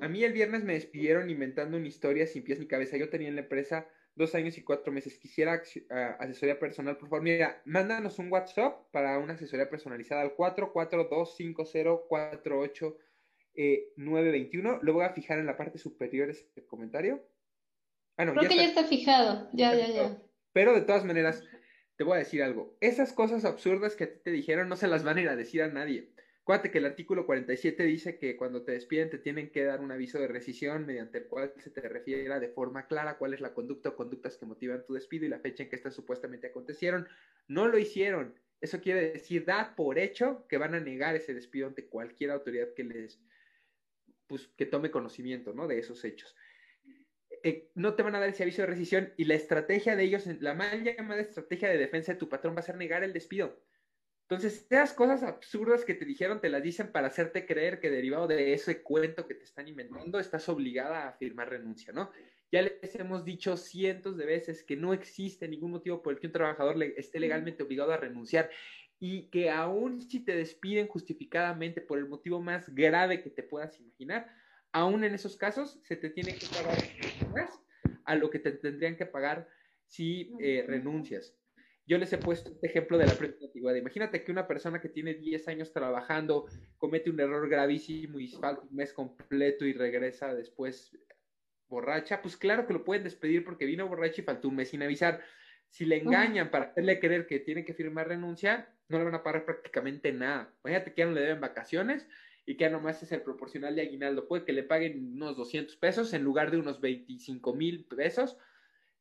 a mí el viernes me despidieron inventando una historia sin pies ni cabeza. Yo tenía en la empresa dos años y cuatro meses. Quisiera asesoría personal, por favor. Mira, mándanos un WhatsApp para una asesoría personalizada al 4425048 eh, 921. Lo voy a fijar en la parte superior de este comentario. Ah, Creo que ya está fijado. Ya, ya, ya. Pero de todas maneras, te voy a decir algo. Esas cosas absurdas que a ti te dijeron no se las van a ir a decir a nadie. Acuérdate que el artículo 47 dice que cuando te despiden te tienen que dar un aviso de rescisión mediante el cual se te refiera de forma clara cuál es la conducta o conductas que motivan tu despido y la fecha en que estas supuestamente acontecieron. No lo hicieron. Eso quiere decir, da por hecho que van a negar ese despido ante cualquier autoridad que les, pues, que tome conocimiento, ¿no? De esos hechos. Eh, no te van a dar ese aviso de rescisión y la estrategia de ellos, la mal llamada estrategia de defensa de tu patrón va a ser negar el despido. Entonces, esas cosas absurdas que te dijeron te las dicen para hacerte creer que derivado de ese cuento que te están inventando, estás obligada a firmar renuncia, ¿no? Ya les hemos dicho cientos de veces que no existe ningún motivo por el que un trabajador esté legalmente obligado a renunciar y que aún si te despiden justificadamente por el motivo más grave que te puedas imaginar, aún en esos casos se te tiene que pagar más a lo que te tendrían que pagar si eh, renuncias. yo les he puesto este ejemplo de la de antigüedad. Imagínate que una persona que tiene 10 años trabajando comete un error gravísimo y falta un mes completo y regresa después borracha, pues claro que lo pueden despedir porque vino borracha y faltó un mes sin avisar. Si le engañan para hacerle creer que tiene que firmar renuncia, no le van a pagar prácticamente nada. Imagínate que ya no le deben vacaciones y que ya nomás es el proporcional de aguinaldo. Puede que le paguen unos 200 pesos en lugar de unos 25 mil pesos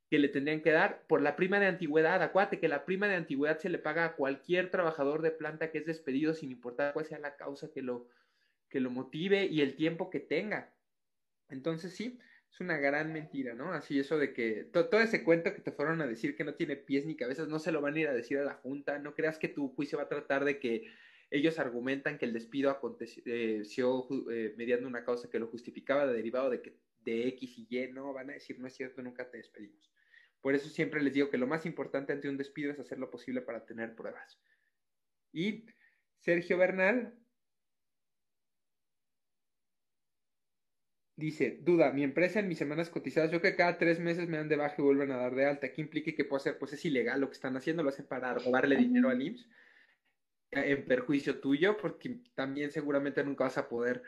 que le tendrían que dar por la prima de antigüedad. Acuérdate que la prima de antigüedad se le paga a cualquier trabajador de planta que es despedido sin importar cuál sea la causa que lo, que lo motive y el tiempo que tenga. Entonces sí, es una gran mentira, ¿no? Así eso de que todo ese cuento que te fueron a decir que no tiene pies ni cabezas, no se lo van a ir a decir a la Junta, no creas que tu juicio va a tratar de que ellos argumentan que el despido aconteció eh, mediante una causa que lo justificaba derivado de que de X y Y, no, van a decir, no es cierto, nunca te despedimos. Por eso siempre les digo que lo más importante ante un despido es hacer lo posible para tener pruebas. Y Sergio Bernal Dice, duda, mi empresa en mis semanas cotizadas, yo que cada tres meses me dan de baja y vuelven a dar de alta. ¿Qué implica que puedo hacer? Pues es ilegal lo que están haciendo, lo hacen para robarle dinero al IMSS en perjuicio tuyo, porque también seguramente nunca vas a poder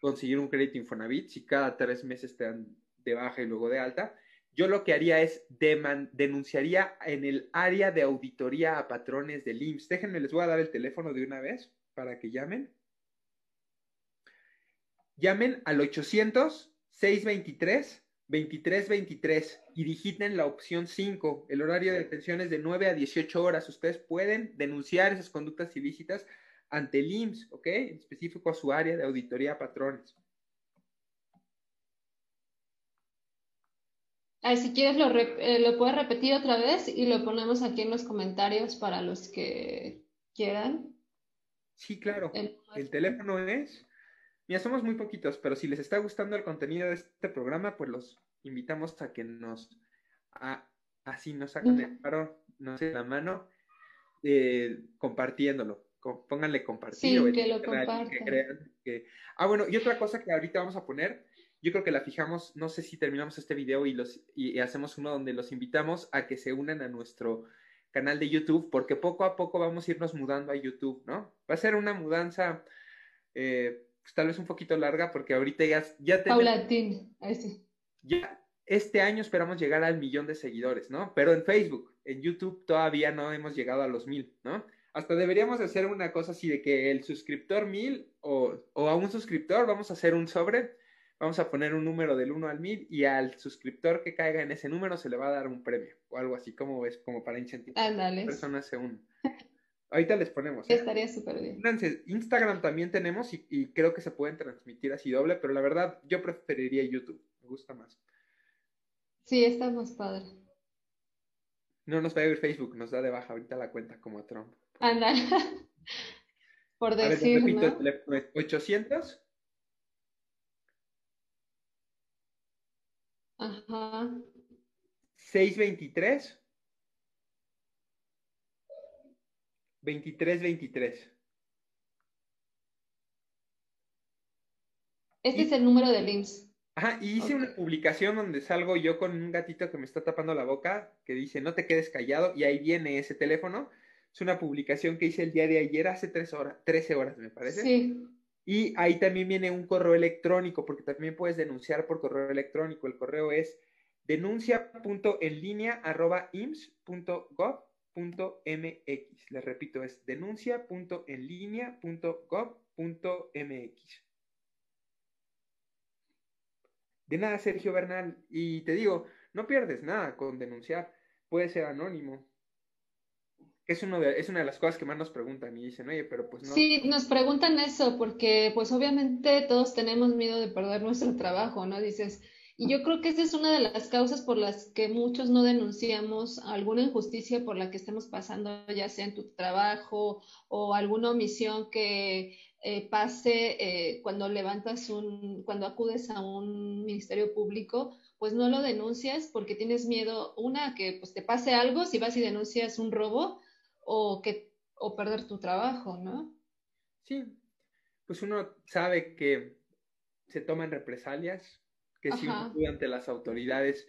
conseguir un crédito Infonavit si cada tres meses te dan de baja y luego de alta. Yo lo que haría es denunciaría en el área de auditoría a patrones del IMSS. Déjenme, les voy a dar el teléfono de una vez para que llamen. Llamen al 800-623-2323 y digiten la opción 5. El horario de detención es de 9 a 18 horas. Ustedes pueden denunciar esas conductas ilícitas ante el IMSS, ¿ok? En específico a su área de auditoría patrones. si quieres lo, eh, lo puedes repetir otra vez y lo ponemos aquí en los comentarios para los que quieran. Sí, claro. El, teléfono es ya somos muy poquitos, pero si les está gustando el contenido de este programa, pues los invitamos a que nos, así nos hagan el paro, no sé, la mano, eh, compartiéndolo. Pónganle compartir. Sí, que lo compartan. Ah, bueno, y otra cosa que ahorita vamos a poner, yo creo que la fijamos, no sé si terminamos este video y, los, y hacemos uno donde los invitamos a que se unan a nuestro canal de YouTube, porque poco a poco vamos a irnos mudando a YouTube, ¿no? Va a ser una mudanza eh, pues, tal vez un poquito larga porque ahorita ya, ya tenemos... Paulatín, sí. Ya este año esperamos llegar al millón de seguidores, ¿no? Pero en Facebook, en YouTube todavía no hemos llegado a los mil, ¿no? Hasta deberíamos hacer una cosa así de que el suscriptor mil o, o a un suscriptor vamos a hacer un sobre, vamos a poner un número del 1 al mil y al suscriptor que caiga en ese número se le va a dar un premio o algo así, como es como para incentivar a las personas se unen. Ahorita les ponemos. ¿eh? Estaría súper bien. Instagram también tenemos y, creo que se pueden transmitir así doble, pero la verdad yo preferiría YouTube. Me gusta más. Sí, está más padre. No nos va a ir Facebook, nos da de baja ahorita la cuenta como a Trump. Anda. Por decir, a repito, el teléfono es 800 Ajá. 623 2323. Este es el número de IMSS. Ajá, y hice una publicación donde salgo yo con un gatito que me está tapando la boca, que dice no te quedes callado, y ahí viene ese teléfono. Es una publicación que hice el día de ayer, hace tres horas, 13 horas me parece. Sí. Y ahí también viene un correo electrónico, porque también puedes denunciar por correo electrónico. El correo es denuncia.enlinea.ims.gov .mx. Les repito, es denuncia.enlinea.gov.mx. De nada, Sergio Bernal. Y te digo, no pierdes nada con denunciar. Puede ser anónimo. Es, es una de las cosas que más nos preguntan y dicen, oye, pero pues no. Sí, nos preguntan eso porque pues obviamente todos tenemos miedo de perder nuestro trabajo, ¿no? Dices, y yo creo que esa es una de las causas por las que muchos no denunciamos alguna injusticia por la que estemos pasando, ya sea en tu trabajo o alguna omisión que eh, pase eh, cuando levantas un, cuando acudes a un ministerio público, pues no lo denuncias porque tienes miedo, una, que pues te pase algo si vas y denuncias un robo o que o perder tu trabajo, ¿no? Sí, pues uno sabe que se toman represalias que si ante las autoridades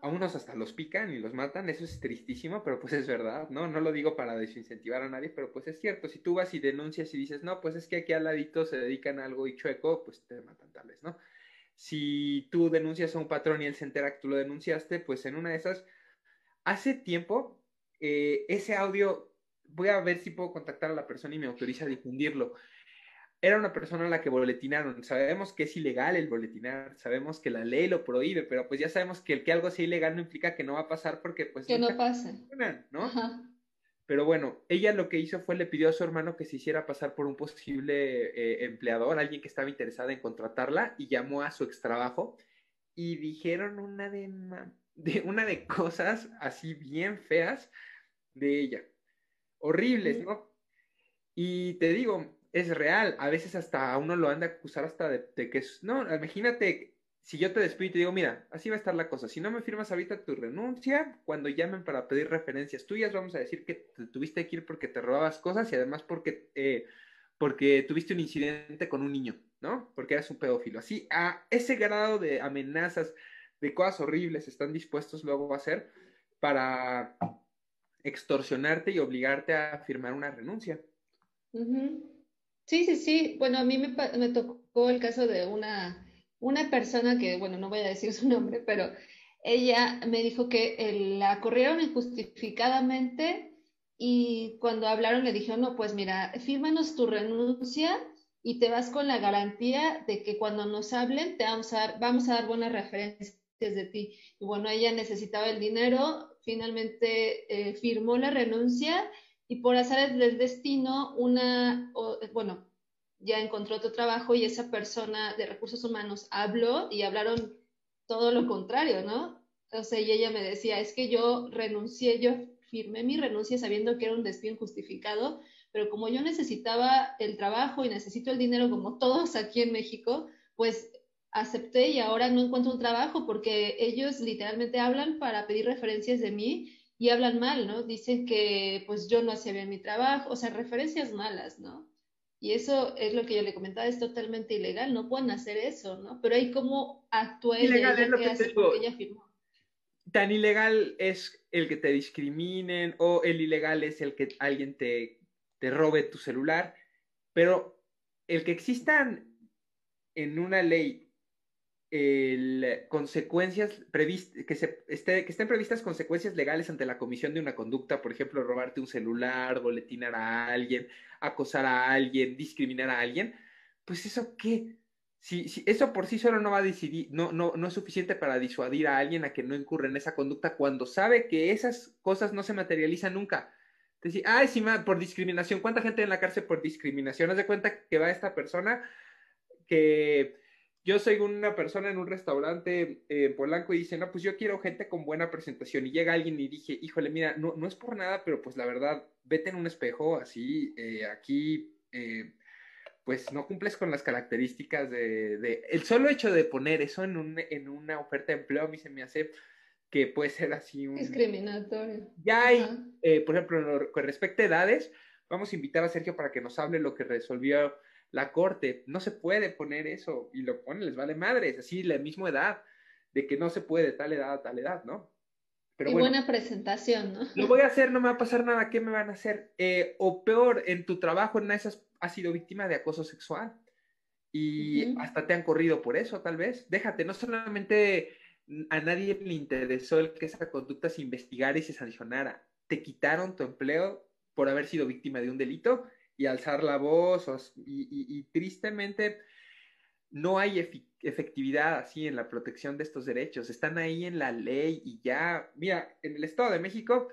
a unos hasta los pican y los matan, eso es tristísimo, pero pues es verdad, ¿no? No lo digo para desincentivar a nadie, pero pues es cierto, si tú vas y denuncias y dices, no, pues es que aquí al ladito se dedican a algo y chueco, pues te matan tal vez, ¿no? Si tú denuncias a un patrón y él se entera que tú lo denunciaste, pues en una de esas, hace tiempo, eh, ese audio, voy a ver si puedo contactar a la persona y me autoriza a difundirlo era una persona a la que boletinaron. Sabemos que es ilegal el boletinar, sabemos que la ley lo prohíbe, pero pues ya sabemos que el que algo sea ilegal no implica que no va a pasar porque pues... Que no pase. ¿no? Pero bueno, ella lo que hizo fue le pidió a su hermano que se hiciera pasar por un posible eh, empleador, alguien que estaba interesado en contratarla, y llamó a su extrabajo y dijeron una de, de, una de cosas así bien feas de ella. Horribles, ¿no? Y te digo, es real. A veces hasta a uno lo han de acusar hasta de, que es... No, imagínate si yo te despido y te digo, mira, así va a estar la cosa. Si no me firmas ahorita tu renuncia, cuando llamen para pedir referencias tuyas, vamos a decir que te tuviste que ir porque te robabas cosas y además porque, eh, porque tuviste un incidente con un niño, ¿no? Porque eras un pedófilo. Así, a ese grado de amenazas, de cosas horribles están dispuestos luego a hacer para extorsionarte y obligarte a firmar una renuncia. Sí, sí, sí. Bueno, a mí me, tocó el caso de una, una persona que, bueno, no voy a decir su nombre, pero ella me dijo que la corrieron injustificadamente y cuando hablaron le dijeron, no, pues mira, fírmanos tu renuncia y te vas con la garantía de que cuando nos hablen te vamos a dar, vamos a dar buenas referencias de ti. Y bueno, ella necesitaba el dinero, finalmente eh, firmó la renuncia y por hacer del destino, una, bueno, ya encontró otro trabajo y esa persona de recursos humanos habló y hablaron todo lo contrario, ¿no? Entonces, y ella me decía, es que yo renuncié, yo firmé mi renuncia sabiendo que era un despido injustificado, pero como yo necesitaba el trabajo y necesito el dinero como todos aquí en México, pues acepté y ahora no encuentro un trabajo porque ellos literalmente hablan para pedir referencias de mí y hablan mal, ¿no? Dicen que pues yo no hacía bien mi trabajo, o sea, referencias malas, ¿no? Y eso es lo que yo le comentaba, es totalmente ilegal, no pueden hacer eso, ¿no? Pero hay cómo actúa ella, es lo que, hace porque ella firmó. Tan ilegal es el que te discriminen o el ilegal es el que alguien te, te robe tu celular, pero el que existan en una ley consecuencias previstas, que, se, esté, que estén previstas consecuencias legales ante la comisión de una conducta, por ejemplo, robarte un celular, boletinar a alguien, acosar a alguien, discriminar a alguien, pues eso qué? Si, si eso por sí solo no va a decidir, no, no, no es suficiente para disuadir a alguien a que no incurra en esa conducta cuando sabe que esas cosas no se materializan nunca. Decir, ay, sí, por discriminación, ¿cuánta gente en la cárcel por discriminación? Haz de cuenta que va esta persona que yo soy una persona en un restaurante en Polanco y dice, no, pues yo quiero gente con buena presentación. Y llega alguien y dije, híjole, mira, no, no es por nada, pero pues la verdad, vete en un espejo así, eh, aquí, eh, pues no cumples con las características de, El solo hecho de poner eso en, un, en una oferta de empleo a mí se me hace que puede ser así un... Discriminatorio. Ya hay, eh, por ejemplo, con respecto a edades, vamos a invitar a Sergio para que nos hable lo que resolvió la corte, no se puede poner eso y lo ponen, les vale madre, es así la misma edad, de que no se puede tal edad a tal edad, ¿no? Pero y buena presentación, ¿no? Lo voy a hacer, no me va a pasar nada, ¿qué me van a hacer? Eh, o peor, en tu trabajo en esas has sido víctima de acoso sexual y hasta te han corrido por eso, tal vez. Déjate, no solamente a nadie le interesó el que esa conducta se investigara y se sancionara, te quitaron tu empleo por haber sido víctima de un delito y alzar la voz y, tristemente no hay efectividad así en la protección de estos derechos, están ahí en la ley y ya, mira, en el Estado de México,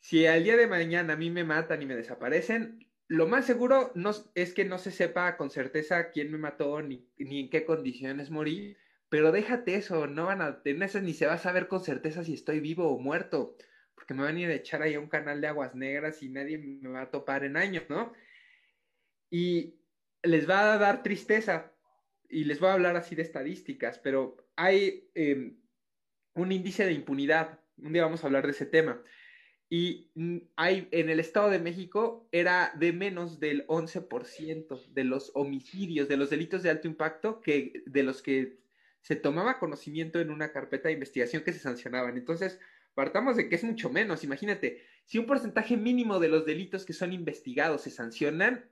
si al día de mañana a mí me matan y me desaparecen, lo más seguro es que no se sepa con certeza quién me mató ni, ni en qué condiciones morí, pero déjate eso, no van a tener ni se va a saber con certeza si estoy vivo o muerto porque me van a ir a echar ahí a un canal de aguas negras y nadie me va a topar en años, ¿no? Y les va a dar tristeza y les voy a hablar así de estadísticas, pero hay em, un índice de impunidad. Un día vamos a hablar de ese tema. Y mm, hay en el Estado de México era de menos del 11% de los homicidios, de los delitos de alto impacto, que de los que se tomaba conocimiento en una carpeta de investigación que se sancionaban. Entonces, partamos de que es mucho menos. Imagínate, si un porcentaje mínimo de los delitos que son investigados se sancionan,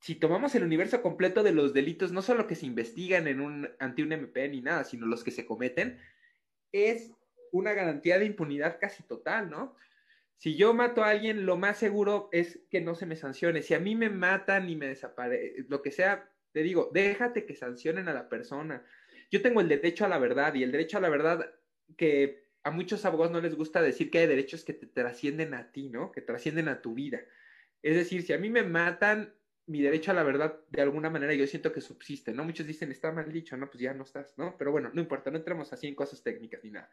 si tomamos el universo completo de los delitos, no solo que se investigan en un, ante un MP ni nada, sino los que se cometen, es una garantía de impunidad casi total, ¿no? Si yo mato a alguien, lo más seguro es que no se me sancione. Si a mí me matan y me desaparece, lo que sea, te digo, déjate que sancionen a la persona. Yo tengo el derecho a la verdad y el derecho a la verdad que a muchos abogados no les gusta decir que hay derechos que te trascienden a ti, ¿no? Que trascienden a tu vida. Es decir, si a mí me matan, mi derecho a la verdad de alguna manera yo siento que subsiste, ¿no? Muchos dicen, está mal dicho, ¿no? Pues ya no estás, ¿no? Pero bueno, no importa, no entremos así en cosas técnicas ni nada.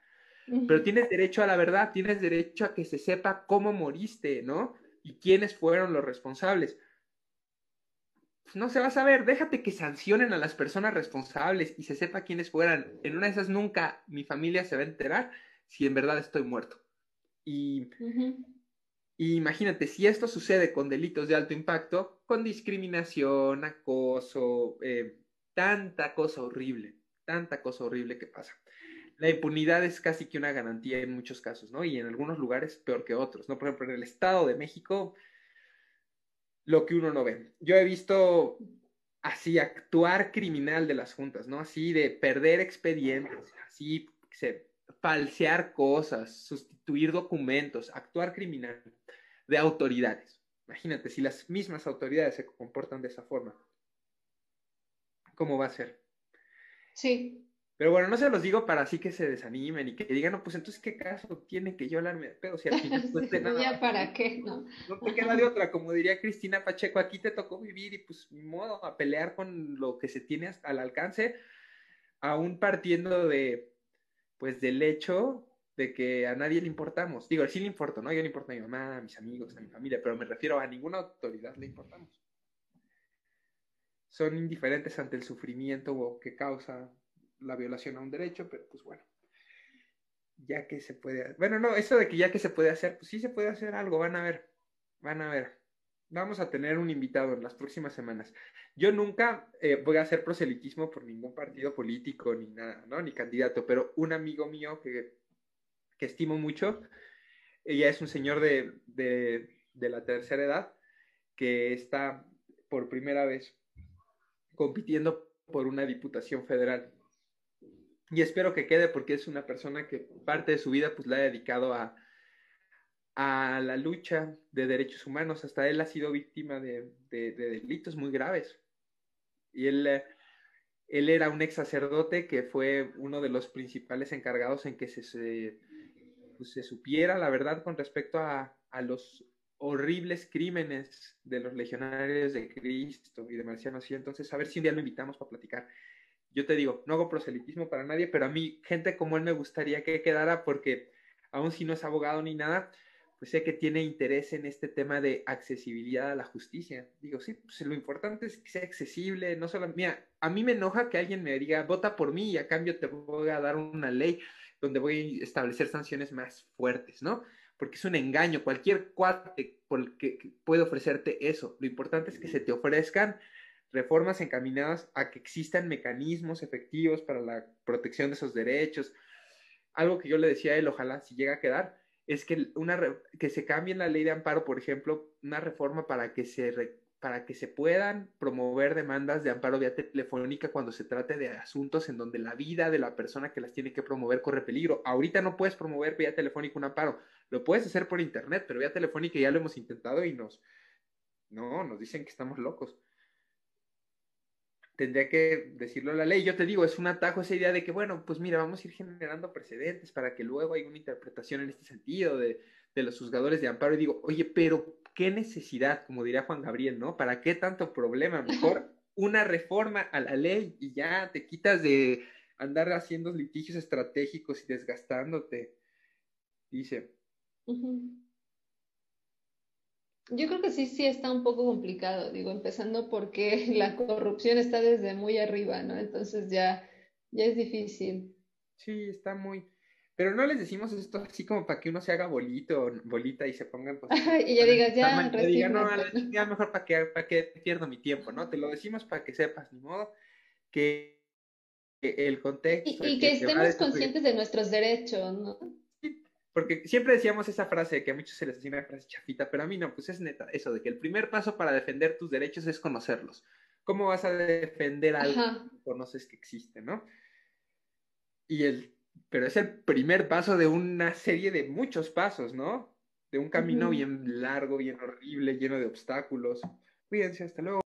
Pero tienes derecho a la verdad, tienes derecho a que se sepa cómo moriste, ¿no? Y quiénes fueron los responsables. Pues no se va a saber, déjate que sancionen a las personas responsables y se sepa quiénes fueran. En una de esas nunca mi familia se va a enterar si en verdad estoy muerto. Y, imagínate, si esto sucede con delitos de alto impacto, con discriminación, acoso, eh, tanta cosa horrible, tanta cosa horrible que pasa la impunidad es casi que una garantía en muchos casos, ¿no? Y en algunos lugares peor que otros, ¿no? Por ejemplo, en el Estado de México, lo que uno no ve. Yo he visto así actuar criminal de las juntas, ¿no? Así de perder expedientes, así falsear cosas, sustituir documentos, actuar criminal de autoridades. Imagínate, si las mismas autoridades se comportan de esa forma, ¿cómo va a ser? Sí, pero bueno, no se los digo para así que se desanimen y que digan, no, pues entonces, ¿qué caso tiene que yo hablarme de pedo? Si al final no nada. ¿Ya para qué? No. no te queda de otra, como diría Cristina Pacheco, aquí te tocó vivir y pues ni modo, a pelear con lo que se tiene al alcance, aún partiendo de, pues del hecho de que a nadie le importamos. Digo, sí le importo, ¿no? Yo le importo a mi mamá, a mis amigos, a mi familia, pero me refiero a ninguna autoridad le importamos. Son indiferentes ante el sufrimiento que causa la violación a un derecho, pero pues bueno, ya que se puede, bueno, no, eso de que ya que se puede hacer, pues sí se puede hacer algo, van a ver, van a ver. Vamos a tener un invitado en las próximas semanas. Yo nunca eh, voy a hacer proselitismo por ningún partido político ni nada. Ni candidato, pero un amigo mío que, que estimo mucho, ella es un señor de, de, de la tercera edad que está por primera vez compitiendo por una diputación federal y espero que quede porque es una persona que parte de su vida pues la ha dedicado a, a la lucha de derechos humanos. Hasta él ha sido víctima de, delitos muy graves. Y él, él era un ex sacerdote que fue uno de los principales encargados en que se, se, pues, se supiera la verdad con respecto a, a, los horribles crímenes de los legionarios de Cristo y de Marcianos. Y entonces, a ver si un día lo invitamos para platicar yo te digo, no hago proselitismo para nadie, pero a mí, gente como él me gustaría que quedara porque, aun si no es abogado ni nada, pues sé que tiene interés en este tema de accesibilidad a la justicia. Digo, sí, pues lo importante es que sea accesible, no solo, mira, a mí me enoja que alguien me diga, vota por mí y a cambio te voy a dar una ley donde voy a establecer sanciones más fuertes, ¿no? Porque es un engaño, cualquier cuate puede ofrecerte eso. Lo importante es que se te ofrezcan reformas encaminadas a que existan mecanismos efectivos para la protección de esos derechos. Algo que yo le decía a él, ojalá si llega a quedar, es que, una que se cambie la ley de amparo, por ejemplo, una reforma para que se para que se puedan promover demandas de amparo vía telefónica cuando se trate de asuntos en donde la vida de la persona que las tiene que promover corre peligro. Ahorita no puedes promover vía telefónica un amparo, lo puedes hacer por internet, pero vía telefónica ya lo hemos intentado y nos, no, nos dicen que estamos locos tendría que decirlo la ley. Yo te digo, es un atajo esa idea de que, bueno, pues mira, vamos a ir generando precedentes para que luego haya una interpretación en este sentido de, de los juzgadores de amparo. Y digo, oye, pero qué necesidad, como diría Juan Gabriel, ¿no? ¿Para qué tanto problema? Mejor una reforma a la ley y ya te quitas de andar haciendo litigios estratégicos y desgastándote. Dice. Yo creo que sí, sí está un poco complicado, digo, empezando porque la corrupción está desde muy arriba, ¿no? Entonces ya, ya es difícil. Sí, está muy... Pero no les decimos esto así como para que uno se haga bolito, bolita y se pongan... Pues, y ya digas, ya, diga, no, ya mejor para que, para que pierdo mi tiempo, ¿no? Te lo decimos para que sepas, ni modo, que el contexto. Y, que, estemos conscientes de nuestros derechos, ¿no? Porque siempre decíamos esa frase que a muchos se les decía una frase chafita, pero a mí no, pues es neta, eso de que el primer paso para defender tus derechos es conocerlos. ¿Cómo vas a defender algo que conoces que existe, no? Y el, pero es el primer paso de una serie de muchos pasos, ¿no? De un camino bien largo, bien horrible, lleno de obstáculos. Cuídense, hasta luego.